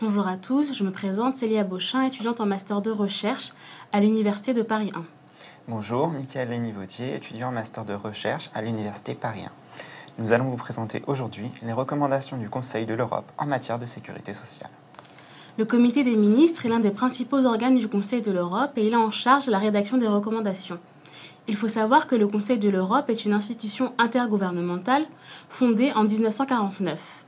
Bonjour à tous, je me présente Célia Beauchin, étudiante en master de recherche à l'Université de Paris 1. Bonjour, Michael Lénivautier, étudiant en master de recherche à l'Université Paris 1. Nous allons vous présenter aujourd'hui les recommandations du Conseil de l'Europe en matière de sécurité sociale. Le comité des ministres est l'un des principaux organes du Conseil de l'Europe et il a en charge la rédaction des recommandations. Il faut savoir que le Conseil de l'Europe est une institution intergouvernementale fondée en 1949.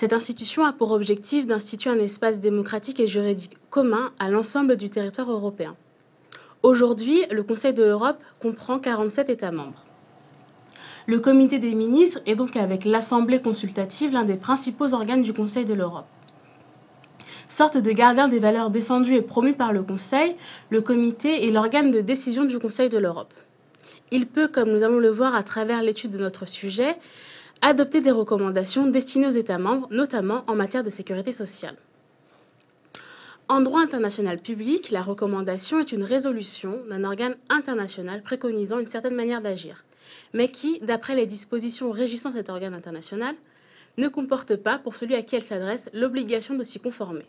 Cette institution a pour objectif d'instituer un espace démocratique et juridique commun à l'ensemble du territoire européen. Aujourd'hui, le Conseil de l'Europe comprend 47 États membres. Le Comité des ministres est donc avec l'Assemblée consultative l'un des principaux organes du Conseil de l'Europe. Sorte de gardien des valeurs défendues et promues par le Conseil, le Comité est l'organe de décision du Conseil de l'Europe. Il peut, comme nous allons le voir à travers l'étude de notre sujet, adopter des recommandations destinées aux États membres, notamment en matière de sécurité sociale. En droit international public, la recommandation est une résolution d'un organe international préconisant une certaine manière d'agir, mais qui, d'après les dispositions régissant cet organe international, ne comporte pas, pour celui à qui elle s'adresse, l'obligation de s'y conformer.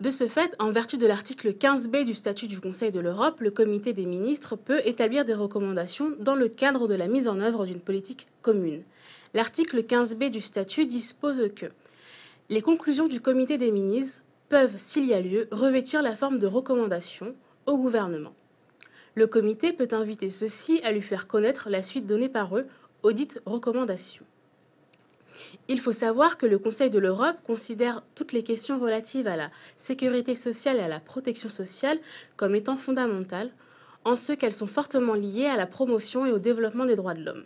De ce fait, en vertu de l'article 15b du statut du Conseil de l'Europe, le comité des ministres peut établir des recommandations dans le cadre de la mise en œuvre d'une politique commune. L'article 15b du statut dispose que les conclusions du comité des ministres peuvent, s'il y a lieu, revêtir la forme de recommandations au gouvernement. Le comité peut inviter ceux-ci à lui faire connaître la suite donnée par eux aux dites recommandations. Il faut savoir que le Conseil de l'Europe considère toutes les questions relatives à la sécurité sociale et à la protection sociale comme étant fondamentales, en ce qu'elles sont fortement liées à la promotion et au développement des droits de l'homme.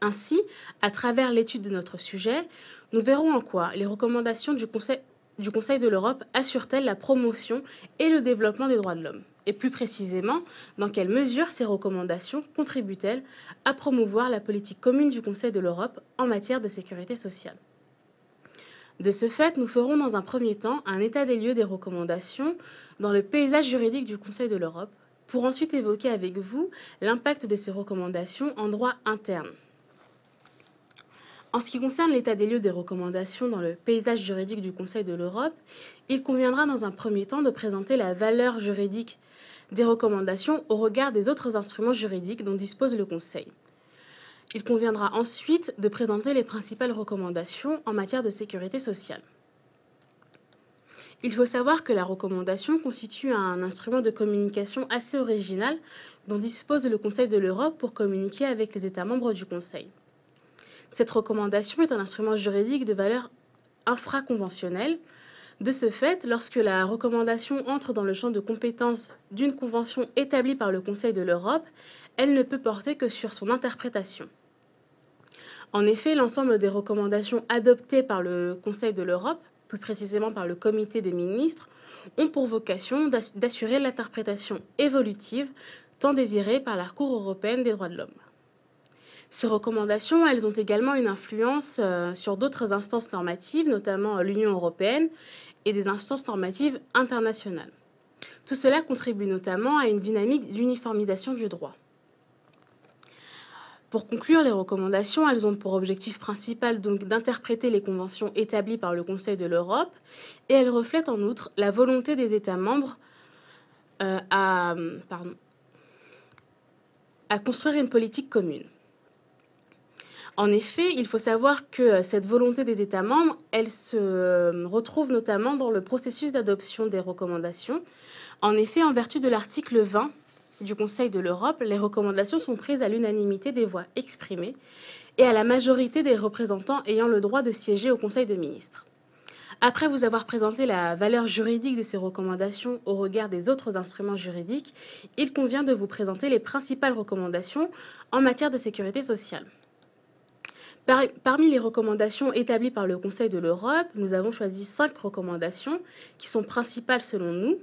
Ainsi, à travers l'étude de notre sujet, nous verrons en quoi les recommandations du Conseil, de l'Europe assurent-elles la promotion et le développement des droits de l'homme et plus précisément, dans quelle mesure ces recommandations contribuent-elles à promouvoir la politique commune du Conseil de l'Europe en matière de sécurité sociale? De ce fait, nous ferons dans un premier temps un état des lieux des recommandations dans le paysage juridique du Conseil de l'Europe, pour ensuite évoquer avec vous l'impact de ces recommandations en droit interne. En ce qui concerne l'état des lieux des recommandations dans le paysage juridique du Conseil de l'Europe, il conviendra dans un premier temps de présenter la valeur juridique des recommandations au regard des autres instruments juridiques dont dispose le Conseil. Il conviendra ensuite de présenter les principales recommandations en matière de sécurité sociale. Il faut savoir que la recommandation constitue un instrument de communication assez original dont dispose le Conseil de l'Europe pour communiquer avec les États membres du Conseil. Cette recommandation est un instrument juridique de valeur infraconventionnelle de ce fait, lorsque la recommandation entre dans le champ de compétence d'une convention établie par le Conseil de l'Europe, elle ne peut porter que sur son interprétation. En effet, l'ensemble des recommandations adoptées par le Conseil de l'Europe, plus précisément par le Comité des ministres, ont pour vocation d'assurer l'interprétation évolutive tant désirée par la Cour européenne des droits de l'homme. Ces recommandations, elles ont également une influence euh, sur d'autres instances normatives, notamment euh, l'Union européenne et des instances normatives internationales. Tout cela contribue notamment à une dynamique d'uniformisation du droit. Pour conclure, les recommandations, ont pour objectif principal donc d'interpréter les conventions établies par le Conseil de l'Europe et elles reflètent en outre la volonté des États membres euh, à construire une politique commune. En effet, il faut savoir que euh, cette volonté des États membres, elle se euh, retrouve notamment dans le processus d'adoption des recommandations. En effet, en vertu de l'article 20 du Conseil de l'Europe, les recommandations sont prises à l'unanimité des voix exprimées et à la majorité des représentants ayant le droit de siéger au Conseil des ministres. Après vous avoir présenté la valeur juridique de ces recommandations au regard des autres instruments juridiques, il convient de vous présenter les principales recommandations en matière de sécurité sociale parmi les recommandations établies par le Conseil de l'Europe, nous avons choisi cinq recommandations qui sont principales selon nous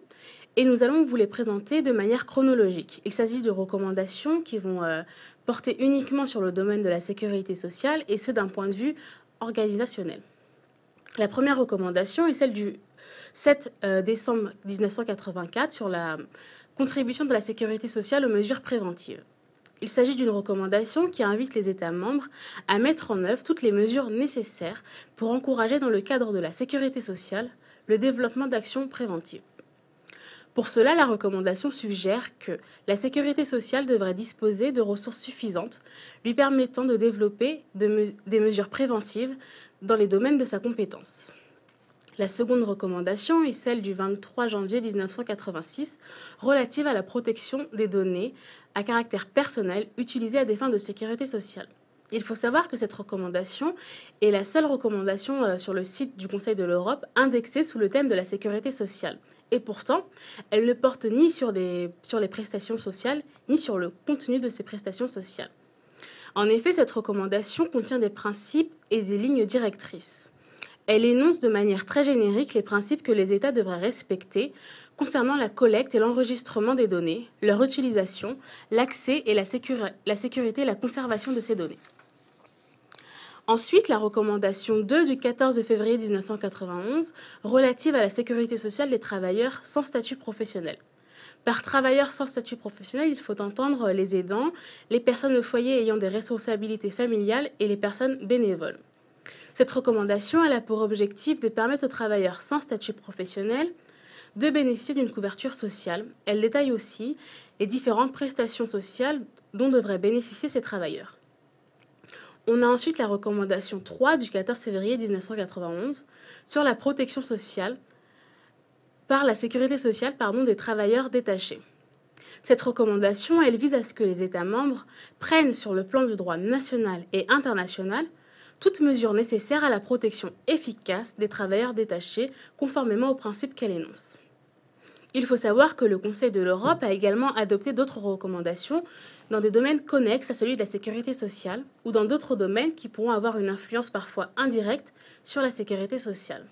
et nous allons vous les présenter de manière chronologique. Il s'agit de recommandations qui vont euh, porter uniquement sur le domaine de la sécurité sociale et ce d'un point de vue organisationnel. La première recommandation est celle du 7 euh, décembre 1984 sur la contribution de la sécurité sociale aux mesures préventives. Il s'agit d'une recommandation qui invite les États membres à mettre en œuvre toutes les mesures nécessaires pour encourager dans le cadre de la sécurité sociale le développement d'actions préventives. Pour cela, la recommandation suggère que la sécurité sociale devrait disposer de ressources suffisantes lui permettant de développer des mesures préventives dans les domaines de sa compétence. La seconde recommandation est celle du 23 janvier 1986 relative à la protection des données à caractère personnel utilisées à des fins de sécurité sociale. Il faut savoir que cette recommandation est la seule recommandation euh, sur le site du Conseil de l'Europe indexée sous le thème de la sécurité sociale. Et pourtant, elle ne porte ni sur, sur les prestations sociales, ni sur le contenu de ces prestations sociales. En effet, cette recommandation contient des principes et des lignes directrices. Elle énonce de manière très générique les principes que les États devraient respecter concernant la collecte et l'enregistrement des données, leur utilisation, l'accès et la, sécurité et la conservation de ces données. Ensuite, la recommandation 2 du 14 février 1991 relative à la sécurité sociale des travailleurs sans statut professionnel. Par travailleurs sans statut professionnel, il faut entendre les aidants, les personnes au foyer ayant des responsabilités familiales et les personnes bénévoles. Cette recommandation a pour objectif de permettre aux travailleurs sans statut professionnel de bénéficier d'une couverture sociale. Elle détaille aussi les différentes prestations sociales dont devraient bénéficier ces travailleurs. On a ensuite la recommandation 3 du 14 février 1991 sur la protection sociale par la sécurité sociale des travailleurs détachés. Cette recommandation, elle vise à ce que les États membres prennent sur le plan du droit national et international toutes mesures nécessaires à la protection efficace des travailleurs détachés conformément aux principes qu'elle énonce. Il faut savoir que le Conseil de l'Europe a également adopté d'autres recommandations dans des domaines connexes à celui de la sécurité sociale ou dans d'autres domaines qui pourront avoir une influence parfois indirecte sur la sécurité sociale.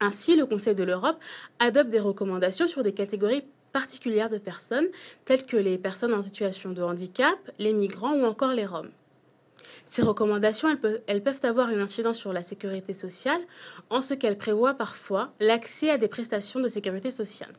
Ainsi, le Conseil de l'Europe adopte des recommandations sur des catégories particulières de personnes, telles que les personnes en situation de handicap, les migrants ou encore les Roms. Ces recommandations, peuvent, avoir une incidence sur la sécurité sociale en ce qu'elles prévoient parfois l'accès à des prestations de sécurité sociale.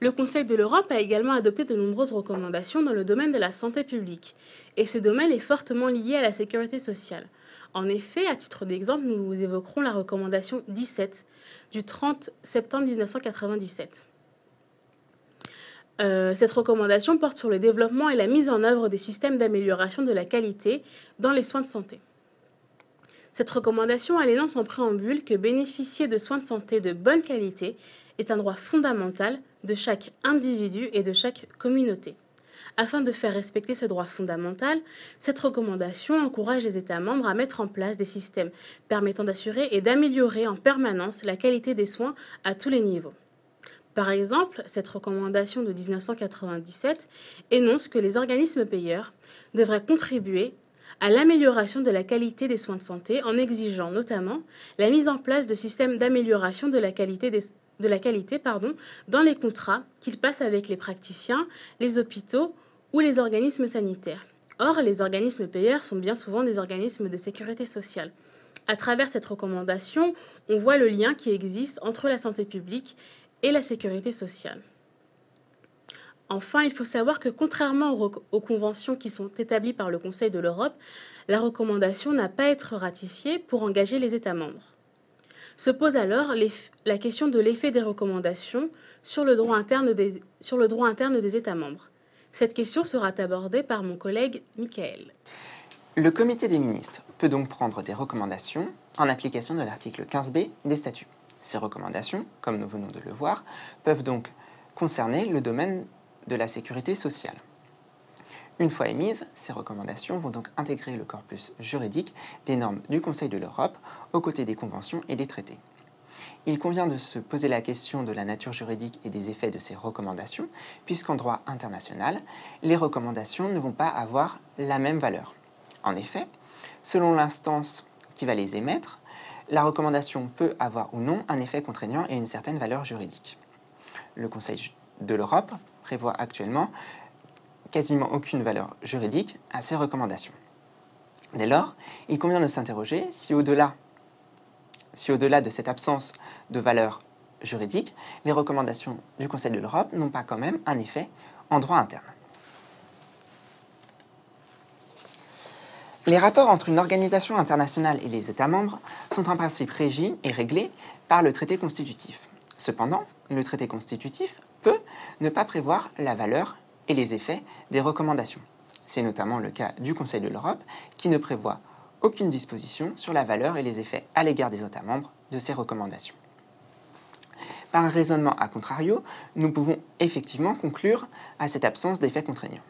Le Conseil de l'Europe a également adopté de nombreuses recommandations dans le domaine de la santé publique, et ce domaine est fortement lié à la sécurité sociale. En effet, à titre d'exemple, nous évoquerons la recommandation 17 du 30 septembre 1997. Euh, cette recommandation porte sur le développement et la mise en œuvre des systèmes d'amélioration de la qualité dans les soins de santé. Cette recommandation elle énonce en préambule que bénéficier de soins de santé de bonne qualité est un droit fondamental de chaque individu et de chaque communauté. Afin de faire respecter ce droit fondamental, cette recommandation encourage les États membres à mettre en place des systèmes permettant d'assurer et d'améliorer en permanence la qualité des soins à tous les niveaux. Par exemple, cette recommandation de 1997 énonce que les organismes payeurs devraient contribuer à l'amélioration de la qualité des soins de santé en exigeant notamment la mise en place de systèmes d'amélioration de la qualité des, de la qualité pardon, dans les contrats qu'ils passent avec les praticiens, les hôpitaux ou les organismes sanitaires. Or, les organismes payeurs sont bien souvent des organismes de sécurité sociale. À travers cette recommandation, on voit le lien qui existe entre la santé publique et la sécurité sociale. Enfin, il faut savoir que contrairement aux, conventions qui sont établies par le Conseil de l'Europe, la recommandation n'a pas à être ratifiée pour engager les États membres. Se pose alors la question de l'effet des recommandations sur le, droit interne des, États membres. Cette question sera abordée par mon collègue Michael. Le comité des ministres peut donc prendre des recommandations en application de l'article 15b des statuts. Ces recommandations, comme nous venons de le voir, peuvent donc concerner le domaine de la sécurité sociale. Une fois émises, ces recommandations vont donc intégrer le corpus juridique des normes du Conseil de l'Europe aux côtés des conventions et des traités. Il convient de se poser la question de la nature juridique et des effets de ces recommandations, puisqu'en droit international, les recommandations ne vont pas avoir la même valeur. En effet, selon l'instance qui va les émettre, la recommandation peut avoir ou non un effet contraignant et une certaine valeur juridique. Le Conseil de l'Europe prévoit actuellement quasiment aucune valeur juridique à ces recommandations. Dès lors, il convient de s'interroger si au-delà de cette absence de valeur juridique, les recommandations du Conseil de l'Europe n'ont pas quand même un effet en droit interne. Les rapports entre une organisation internationale et les États membres sont en principe régis et réglés par le traité constitutif. Cependant, le traité constitutif peut ne pas prévoir la valeur et les effets des recommandations. C'est notamment le cas du Conseil de l'Europe qui ne prévoit aucune disposition sur la valeur et les effets à l'égard des États membres de ces recommandations. Par un raisonnement à contrario, nous pouvons effectivement conclure à cette absence d'effet contraignant.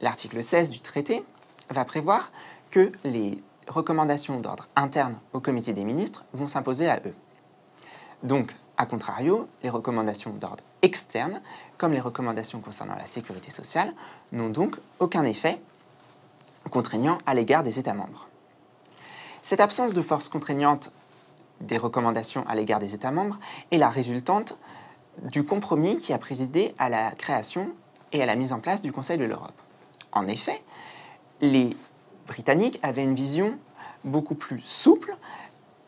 L'article 16 du traité va prévoir que les recommandations d'ordre interne au comité des ministres vont s'imposer à eux. Donc, a contrario, les recommandations d'ordre externe, comme les recommandations concernant la sécurité sociale, n'ont donc aucun effet contraignant à l'égard des États membres. Cette absence de force contraignante des recommandations à l'égard des États membres est la résultante du compromis qui a présidé à la création et à la mise en place du Conseil de l'Europe. En effet, les Britanniques avaient une vision beaucoup plus souple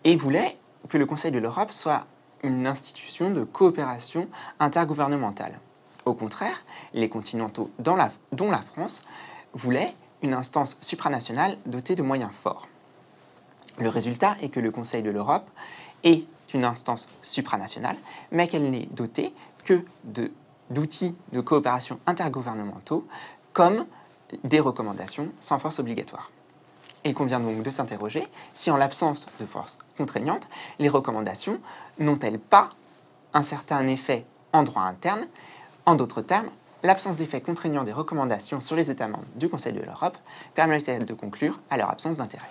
et voulaient que le Conseil de l'Europe soit une institution de coopération intergouvernementale. Au contraire, les continentaux, dont la France, voulaient une instance supranationale dotée de moyens forts. Le résultat est que le Conseil de l'Europe est une instance supranationale, mais qu'elle n'est dotée que d'outils de, coopération intergouvernementaux comme des recommandations sans force obligatoire. Il convient donc de s'interroger si, en l'absence de force contraignante, les recommandations n'ont-elles pas un certain effet en droit interne? En d'autres termes, l'absence d'effet contraignant des recommandations sur les États membres du Conseil de l'Europe permet-elle de conclure à leur absence d'intérêt?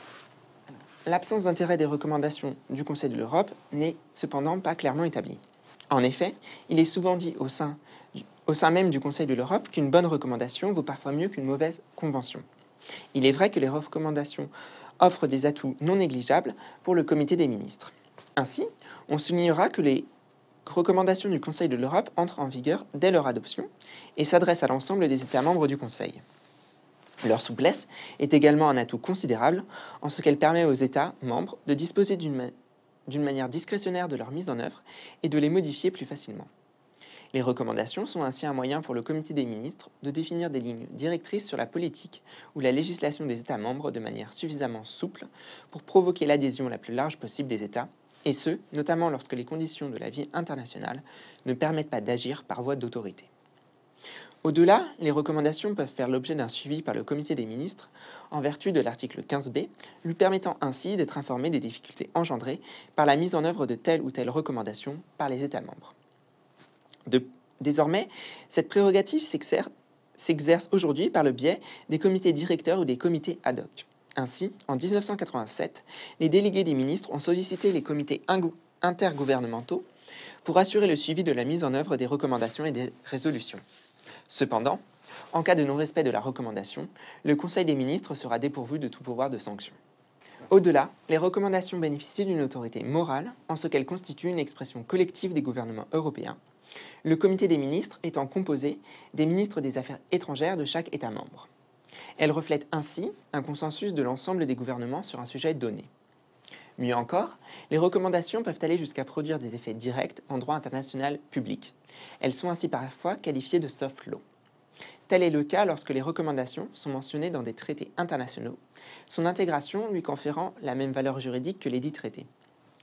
L'absence d'intérêt des recommandations du Conseil de l'Europe n'est cependant pas clairement établie. En effet, il est souvent dit au sein, au sein même du Conseil de l'Europe qu'une bonne recommandation vaut parfois mieux qu'une mauvaise convention. Il est vrai que les recommandations offrent des atouts non négligeables pour le comité des ministres. Ainsi, on soulignera que les recommandations du Conseil de l'Europe entrent en vigueur dès leur adoption et s'adressent à l'ensemble des États membres du Conseil. Leur souplesse est également un atout considérable en ce qu'elle permet aux États membres de disposer d'une manière discrétionnaire de leur mise en œuvre et de les modifier plus facilement. Les recommandations sont ainsi un moyen pour le comité des ministres de définir des lignes directrices sur la politique ou la législation des États membres de manière suffisamment souple pour provoquer l'adhésion la plus large possible des États, et ce, notamment lorsque les conditions de la vie internationale ne permettent pas d'agir par voie d'autorité. Au-delà, les recommandations peuvent faire l'objet d'un suivi par le comité des ministres en vertu de l'article 15b, lui permettant ainsi d'être informé des difficultés engendrées par la mise en œuvre de telle ou telle recommandation par les États membres. Désormais, cette prérogative s'exerce aujourd'hui par le biais des comités directeurs ou des comités ad hoc. Ainsi, en 1987, les délégués des ministres ont sollicité les comités intergouvernementaux pour assurer le suivi de la mise en œuvre des recommandations et des résolutions. Cependant, en cas de non-respect de la recommandation, le Conseil des ministres sera dépourvu de tout pouvoir de sanction. Au-delà, les recommandations bénéficient d'une autorité morale en ce qu'elles constituent une expression collective des gouvernements européens, le comité des ministres étant composé des ministres des Affaires étrangères de chaque État membre. Elles reflètent ainsi un consensus de l'ensemble des gouvernements sur un sujet donné. Mieux encore, les recommandations peuvent aller jusqu'à produire des effets directs en droit international public. Elles sont ainsi parfois qualifiées de soft law. Tel est le cas lorsque les recommandations sont mentionnées dans des traités internationaux, son intégration lui conférant la même valeur juridique que les dits traités.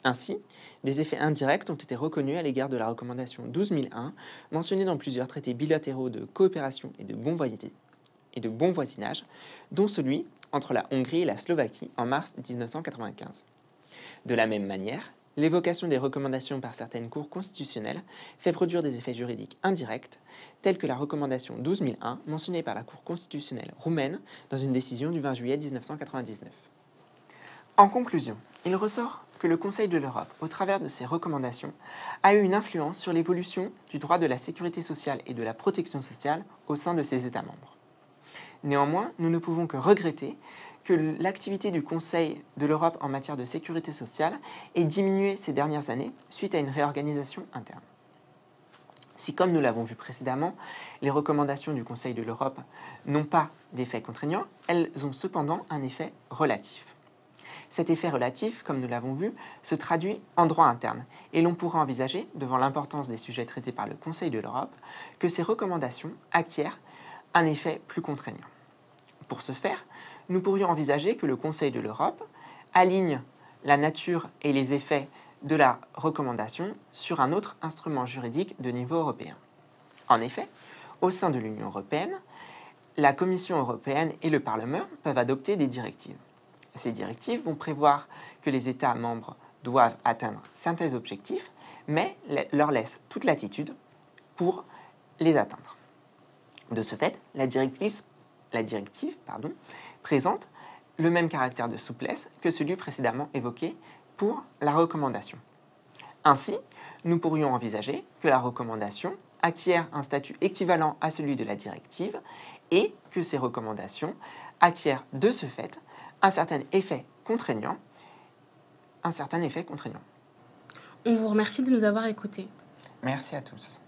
Ainsi, des effets indirects ont été reconnus à l'égard de la recommandation 12001, mentionnée dans plusieurs traités bilatéraux de coopération et de bon, voisinage, dont celui entre la Hongrie et la Slovaquie en mars 1995. De la même manière, l'évocation des recommandations par certaines cours constitutionnelles fait produire des effets juridiques indirects, tels que la recommandation 12001 mentionnée par la Cour constitutionnelle roumaine dans une décision du 20 juillet 1999. En conclusion, il ressort que le Conseil de l'Europe, au travers de ses recommandations, a eu une influence sur l'évolution du droit de la sécurité sociale et de la protection sociale au sein de ses États membres. Néanmoins, nous ne pouvons que regretter que l'activité du Conseil de l'Europe en matière de sécurité sociale ait diminué ces dernières années suite à une réorganisation interne. Si, comme nous l'avons vu précédemment, les recommandations du Conseil de l'Europe n'ont pas d'effet contraignant, elles ont cependant un effet relatif. Cet effet relatif, comme nous l'avons vu, se traduit en droit interne, et l'on pourra envisager, devant l'importance des sujets traités par le Conseil de l'Europe, que ces recommandations acquièrent un effet plus contraignant. Pour ce faire, nous pourrions envisager que le Conseil de l'Europe aligne la nature et les effets de la recommandation sur un autre instrument juridique de niveau européen. En effet, au sein de l'Union européenne, la Commission européenne et le Parlement peuvent adopter des directives. Ces directives vont prévoir que les États membres doivent atteindre certains objectifs, mais leur laissent toute latitude pour les atteindre. De ce fait, la directive, présente le même caractère de souplesse que celui précédemment évoqué pour la recommandation. Ainsi, nous pourrions envisager que la recommandation acquiert un statut équivalent à celui de la directive et que ces recommandations acquièrent de ce fait un certain effet contraignant. Un certain effet contraignant. On vous remercie de nous avoir écoutés. Merci à tous.